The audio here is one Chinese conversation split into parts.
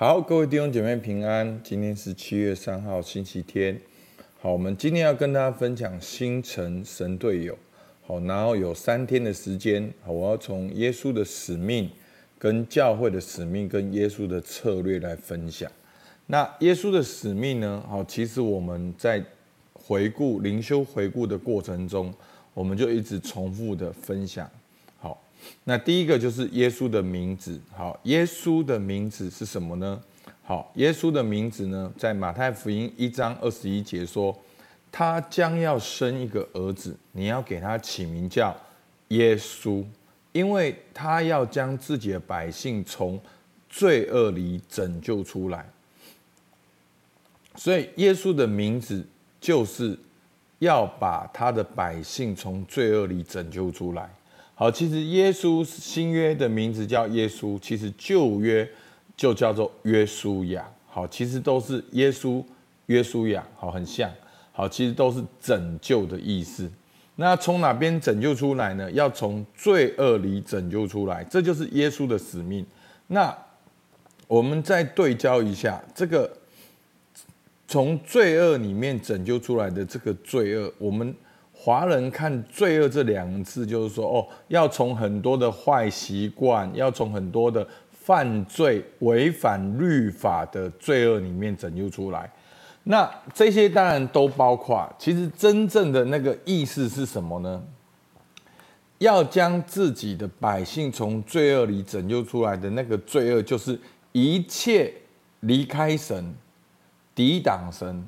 好，各位弟兄姐妹平安。今天是七月三号，星期天。好，我们今天要跟大家分享新城神队友。好，然后有三天的时间，好，我要从耶稣的使命、跟教会的使命、跟耶稣的策略来分享。那耶稣的使命呢？好，其实我们在回顾灵修回顾的过程中，我们就一直重复的分享。那第一个就是耶稣的名字。好，耶稣的名字是什么呢？好，耶稣的名字呢，在马太福音一章二十一节说。他将要生一个儿子，你要给他起名叫耶稣，因为他要将自己的百姓从罪恶里拯救出来。所以，耶稣的名字就是要把他的百姓从罪恶里拯救出来。好，其实耶稣新约的名字叫耶稣，其实旧约就叫做约书亚。好，其实都是耶稣、约书亚，好，很像。好，其实都是拯救的意思。那从哪边拯救出来呢？要从罪恶里拯救出来，这就是耶稣的使命。那我们再对焦一下，这个从罪恶里面拯救出来的这个罪恶，我们华人看“罪恶”这两个字，就是说，哦，要从很多的坏习惯，要从很多的犯罪、违反律法的罪恶里面拯救出来。那这些当然都包括，其实真正的那个意思是什么呢？要将自己的百姓从罪恶里拯救出来的那个罪恶，就是一切离开神、抵挡神、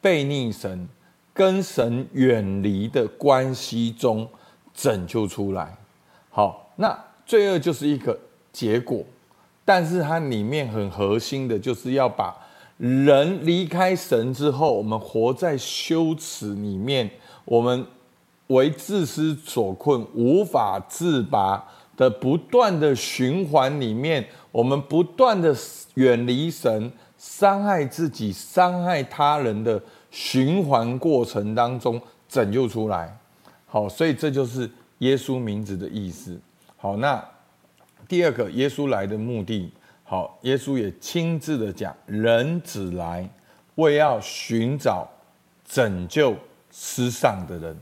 背逆神、跟神远离的关系中拯救出来。好，那罪恶就是一个结果，但是它里面很核心的就是要把。人离开神之后，我们活在羞耻里面，我们为自私所困，无法自拔的不断的循环里面，我们不断的远离神，伤害自己、伤害他人的循环过程当中拯救出来。好，所以这就是耶稣名字的意思。好，那第二个，耶稣来的目的。好，耶稣也亲自的讲，人子来，为要寻找拯救失丧的人。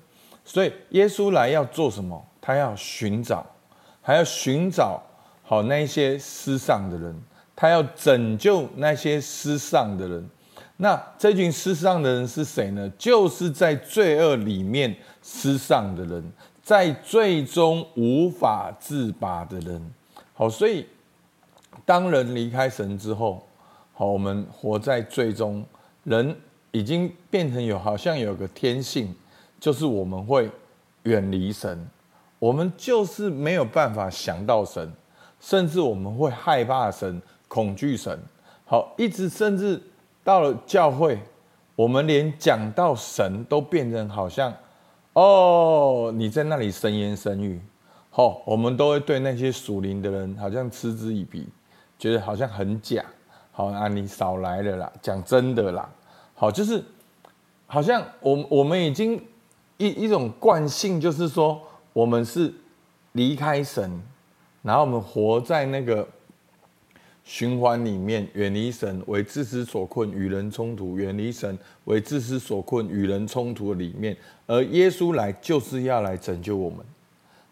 所以耶稣来要做什么？他要寻找，还要寻找好那些失丧的人，他要拯救那些失丧的人。那这群失丧的人是谁呢？就是在罪恶里面失丧的人，在最终无法自拔的人。好，所以。当人离开神之后，好，我们活在最终，人已经变成有好像有个天性，就是我们会远离神，我们就是没有办法想到神，甚至我们会害怕神、恐惧神。好，一直甚至到了教会，我们连讲到神都变成好像，哦，你在那里神言神语，好，我们都会对那些属灵的人好像嗤之以鼻。觉得好像很假，好啊，你少来了啦，讲真的啦，好，就是好像我我们已经一一种惯性，就是说我们是离开神，然后我们活在那个循环里面，远离神，为自私所困，与人冲突，远离神，为自私所困，与人冲突的里面，而耶稣来就是要来拯救我们。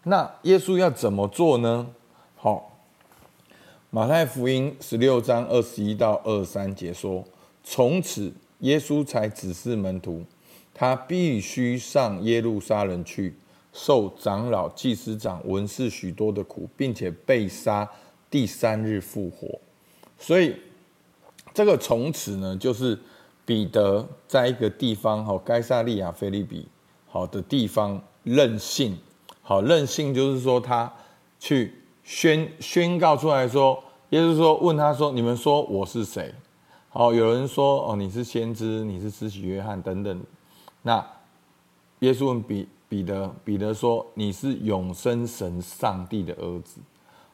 那耶稣要怎么做呢？好。马太福音十六章二十一到二三节说：“从此，耶稣才指示门徒，他必须上耶路撒冷去，受长老、祭司长、文士许多的苦，并且被杀，第三日复活。”所以，这个从此呢，就是彼得在一个地方，好，该撒利亚腓利比，好的地方任性，好任性，就是说他去。宣宣告出来说，耶稣说，问他说：“你们说我是谁？”好，有人说：“哦，你是先知，你是施洗约翰等等。”那耶稣问彼彼得，彼得说：“你是永生神上帝的儿子。”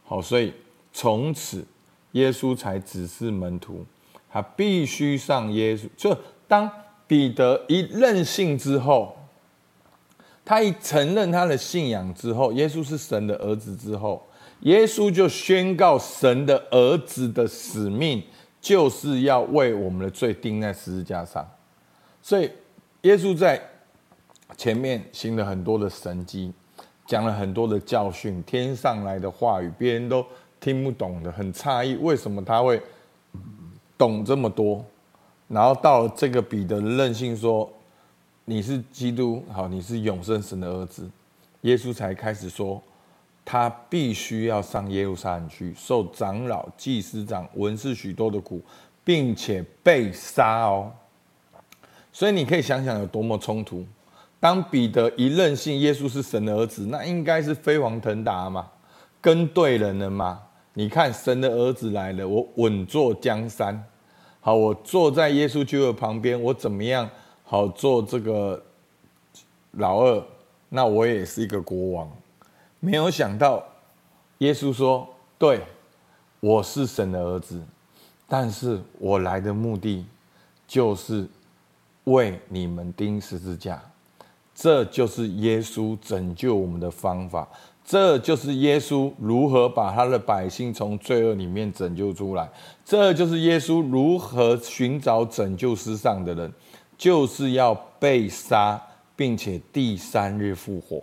好，所以从此耶稣才指示门徒，他必须上耶稣。就当彼得一任性之后，他一承认他的信仰之后，耶稣是神的儿子之后。耶稣就宣告神的儿子的使命，就是要为我们的罪钉在十字架上。所以，耶稣在前面行了很多的神迹，讲了很多的教训，天上来的话语，别人都听不懂的，很诧异，为什么他会懂这么多？然后到了这个彼得任性说：“你是基督，好，你是永生神的儿子。”耶稣才开始说。他必须要上耶路撒冷去，受长老、祭司长、文士许多的苦，并且被杀哦。所以你可以想想有多么冲突。当彼得一任性耶稣是神的儿子，那应该是飞黄腾达嘛，跟对人了嘛。你看神的儿子来了，我稳坐江山。好，我坐在耶稣基督的旁边，我怎么样？好，做这个老二，那我也是一个国王。没有想到，耶稣说：“对，我是神的儿子，但是我来的目的就是为你们钉十字架。这就是耶稣拯救我们的方法，这就是耶稣如何把他的百姓从罪恶里面拯救出来，这就是耶稣如何寻找拯救世上的人，就是要被杀，并且第三日复活。”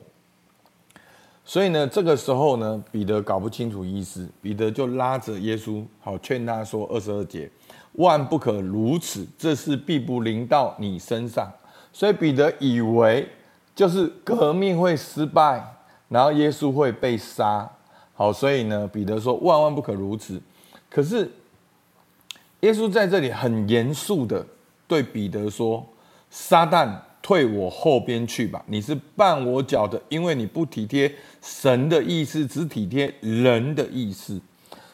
所以呢，这个时候呢，彼得搞不清楚意思，彼得就拉着耶稣，好劝他说：“二十二节，万不可如此，这事必不临到你身上。”所以彼得以为就是革命会失败，然后耶稣会被杀。好，所以呢，彼得说：“万万不可如此。”可是耶稣在这里很严肃的对彼得说：“撒旦。”退我后边去吧！你是绊我脚的，因为你不体贴神的意思，只体贴人的意思。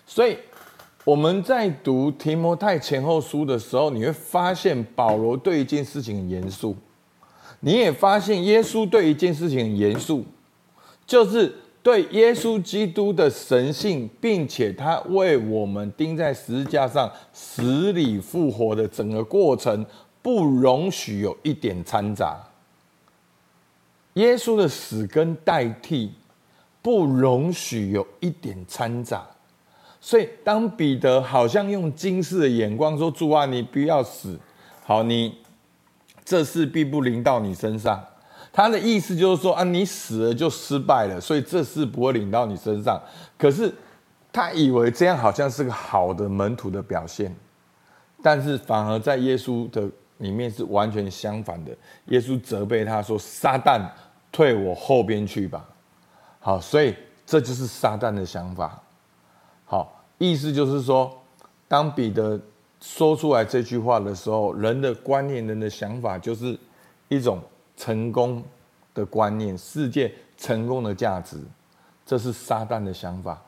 所以我们在读提摩太前后书的时候，你会发现保罗对一件事情很严肃，你也发现耶稣对一件事情很严肃，就是对耶稣基督的神性，并且他为我们钉在十字架上死里复活的整个过程。不容许有一点掺杂。耶稣的死跟代替，不容许有一点掺杂。所以，当彼得好像用惊世的眼光说：“主啊，你不要死，好，你这事必不临到你身上。”他的意思就是说：“啊，你死了就失败了，所以这事不会领到你身上。”可是他以为这样好像是个好的门徒的表现，但是反而在耶稣的。里面是完全相反的。耶稣责备他说：“撒旦，退我后边去吧。”好，所以这就是撒旦的想法。好，意思就是说，当彼得说出来这句话的时候，人的观念、人的想法就是一种成功的观念，世界成功的价值，这是撒旦的想法。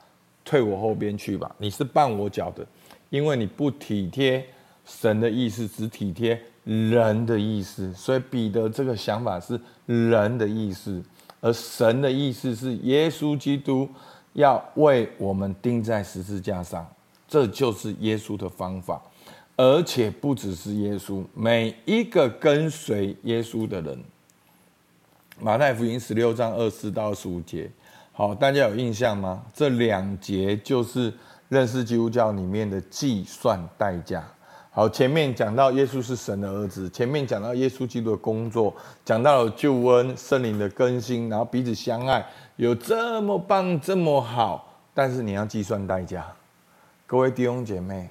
退我后边去吧，你是绊我脚的，因为你不体贴神的意思，只体贴。人的意思，所以彼得这个想法是人的意思，而神的意思是耶稣基督要为我们钉在十字架上，这就是耶稣的方法，而且不只是耶稣，每一个跟随耶稣的人。马太福音十六章二十四到二十五节，好，大家有印象吗？这两节就是认识基督教里面的计算代价。好，前面讲到耶稣是神的儿子，前面讲到耶稣基督的工作，讲到了救恩、圣灵的更新，然后彼此相爱，有这么棒、这么好，但是你要计算代价。各位弟兄姐妹，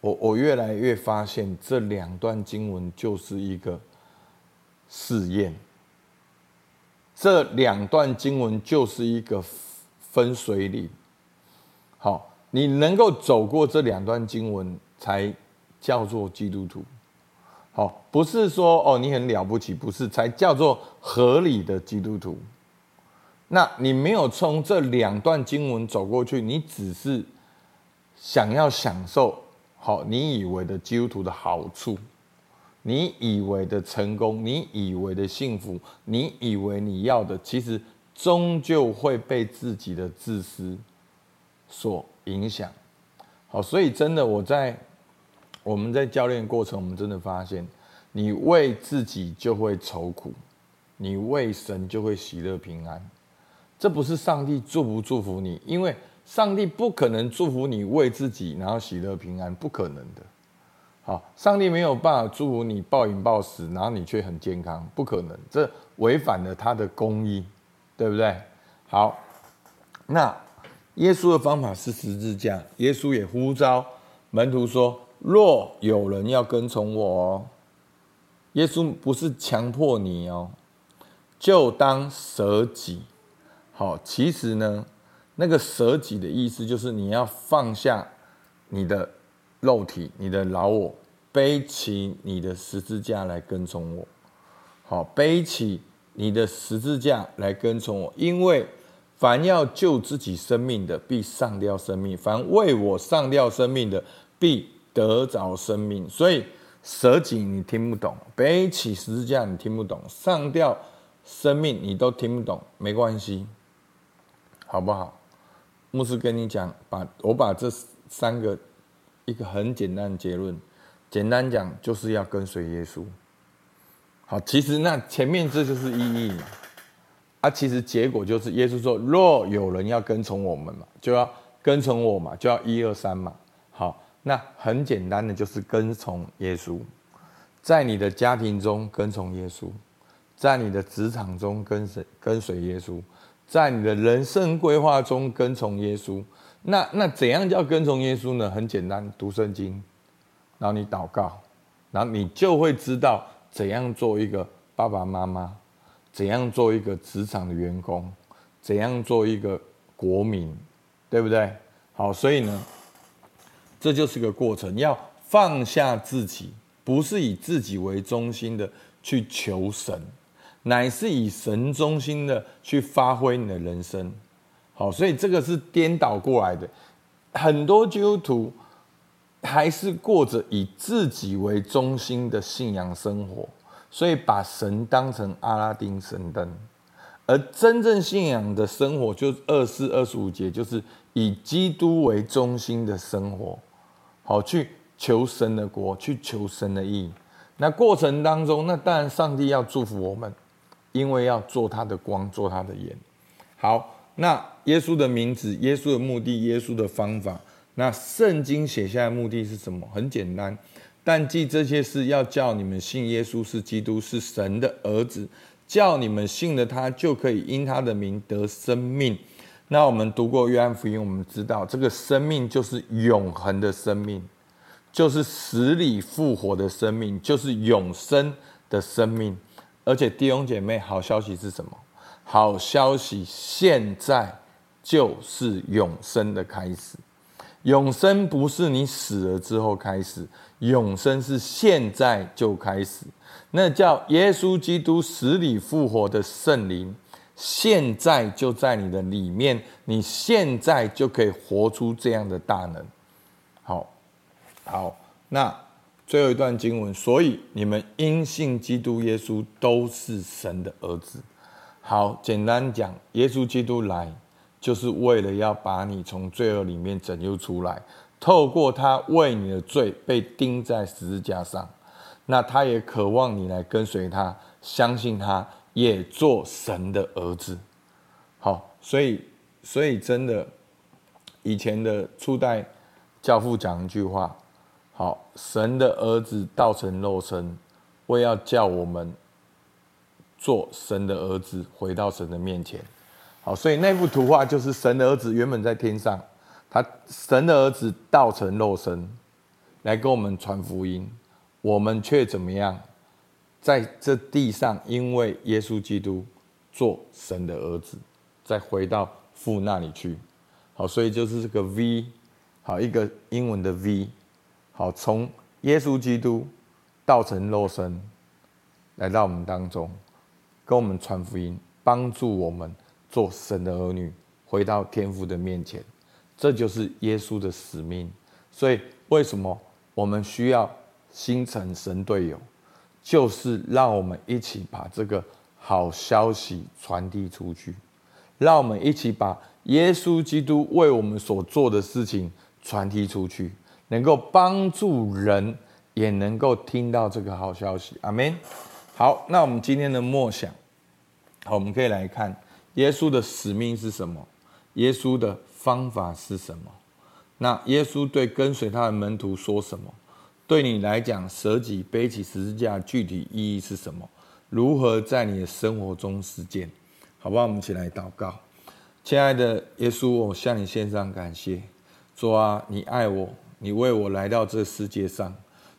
我我越来越发现这两段经文就是一个试验，这两段经文就是一个分水岭。好，你能够走过这两段经文才。叫做基督徒，好，不是说哦你很了不起，不是，才叫做合理的基督徒。那你没有从这两段经文走过去，你只是想要享受好你以为的基督徒的好处，你以为的成功，你以为的幸福，你以为你要的，其实终究会被自己的自私所影响。好，所以真的我在。我们在教练过程，我们真的发现，你为自己就会愁苦，你为神就会喜乐平安。这不是上帝祝不祝福你，因为上帝不可能祝福你为自己，然后喜乐平安，不可能的。好，上帝没有办法祝福你暴饮暴食，然后你却很健康，不可能，这违反了他的公义，对不对？好，那耶稣的方法是十字架，耶稣也呼召门徒说：“若有人要跟从我哦，耶稣不是强迫你哦，就当舍己。”好，其实呢，那个舍己的意思就是你要放下你的。肉体，你的老我背起你的十字架来跟从我，好，背起你的十字架来跟从我，因为凡要救自己生命的，必上吊生命；凡为我上吊生命的，必得着生命。所以舍己你听不懂，背起十字架你听不懂，上吊生命你都听不懂，没关系，好不好？牧师跟你讲，把我把这三个。一个很简单的结论，简单讲就是要跟随耶稣。好，其实那前面这就是意义嘛。啊，其实结果就是耶稣说：“若有人要跟从我们嘛，就要跟从我嘛，就要一二三嘛。”好，那很简单的就是跟从耶稣，在你的家庭中跟从耶稣，在你的职场中跟随跟随耶稣，在你的人生规划中跟从耶稣。那那怎样叫跟从耶稣呢？很简单，读圣经，然后你祷告，然后你就会知道怎样做一个爸爸妈妈，怎样做一个职场的员工，怎样做一个国民，对不对？好，所以呢，这就是个过程，要放下自己，不是以自己为中心的去求神，乃是以神中心的去发挥你的人生。好，所以这个是颠倒过来的，很多基督徒还是过着以自己为中心的信仰生活，所以把神当成阿拉丁神灯，而真正信仰的生活，就二四二十五节，就是以基督为中心的生活，好，去求神的国，去求神的义。那过程当中，那当然上帝要祝福我们，因为要做他的光，做他的盐。好。那耶稣的名字、耶稣的目的、耶稣的方法，那圣经写下的目的是什么？很简单，但记这些事，要叫你们信耶稣是基督，是神的儿子，叫你们信了他，就可以因他的名得生命。那我们读过约翰福音，我们知道这个生命就是永恒的生命，就是死里复活的生命，就是永生的生命。而且弟兄姐妹，好消息是什么？好消息，现在就是永生的开始。永生不是你死了之后开始，永生是现在就开始。那叫耶稣基督死里复活的圣灵，现在就在你的里面，你现在就可以活出这样的大能。好，好，那最后一段经文，所以你们因信基督耶稣都是神的儿子。好，简单讲，耶稣基督来就是为了要把你从罪恶里面拯救出来，透过他为你的罪被钉在十字架上，那他也渴望你来跟随他，相信他，也做神的儿子。好，所以，所以真的，以前的初代教父讲一句话：好，神的儿子道成肉身，为要叫我们。做神的儿子，回到神的面前。好，所以那幅图画就是神的儿子原本在天上，他神的儿子道成肉身，来跟我们传福音。我们却怎么样？在这地上，因为耶稣基督做神的儿子，再回到父那里去。好，所以就是这个 V，好，一个英文的 V。好，从耶稣基督道成肉身，来到我们当中。跟我们传福音，帮助我们做神的儿女，回到天父的面前，这就是耶稣的使命。所以，为什么我们需要新城神队友？就是让我们一起把这个好消息传递出去，让我们一起把耶稣基督为我们所做的事情传递出去，能够帮助人，也能够听到这个好消息。阿门。好，那我们今天的默想，好，我们可以来看耶稣的使命是什么？耶稣的方法是什么？那耶稣对跟随他的门徒说什么？对你来讲，舍己背起十字架具体意义是什么？如何在你的生活中实践？好不好？我们一起来祷告。亲爱的耶稣，我向你献上感谢。主啊，你爱我，你为我来到这世界上。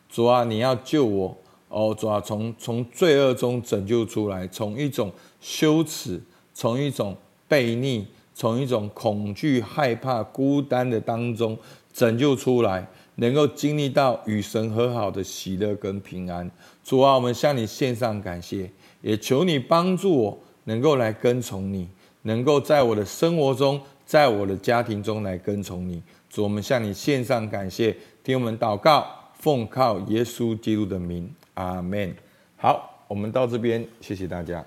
主啊，你要救我。哦，主啊，从从罪恶中拯救出来，从一种羞耻，从一种悖逆，从一种恐惧、害怕、孤单的当中拯救出来。能够经历到与神和好的喜乐跟平安，主啊，我们向你献上感谢，也求你帮助我能够来跟从你，能够在我的生活中，在我的家庭中来跟从你。主，我们向你献上感谢，听我们祷告，奉靠耶稣基督的名，阿门。好，我们到这边，谢谢大家。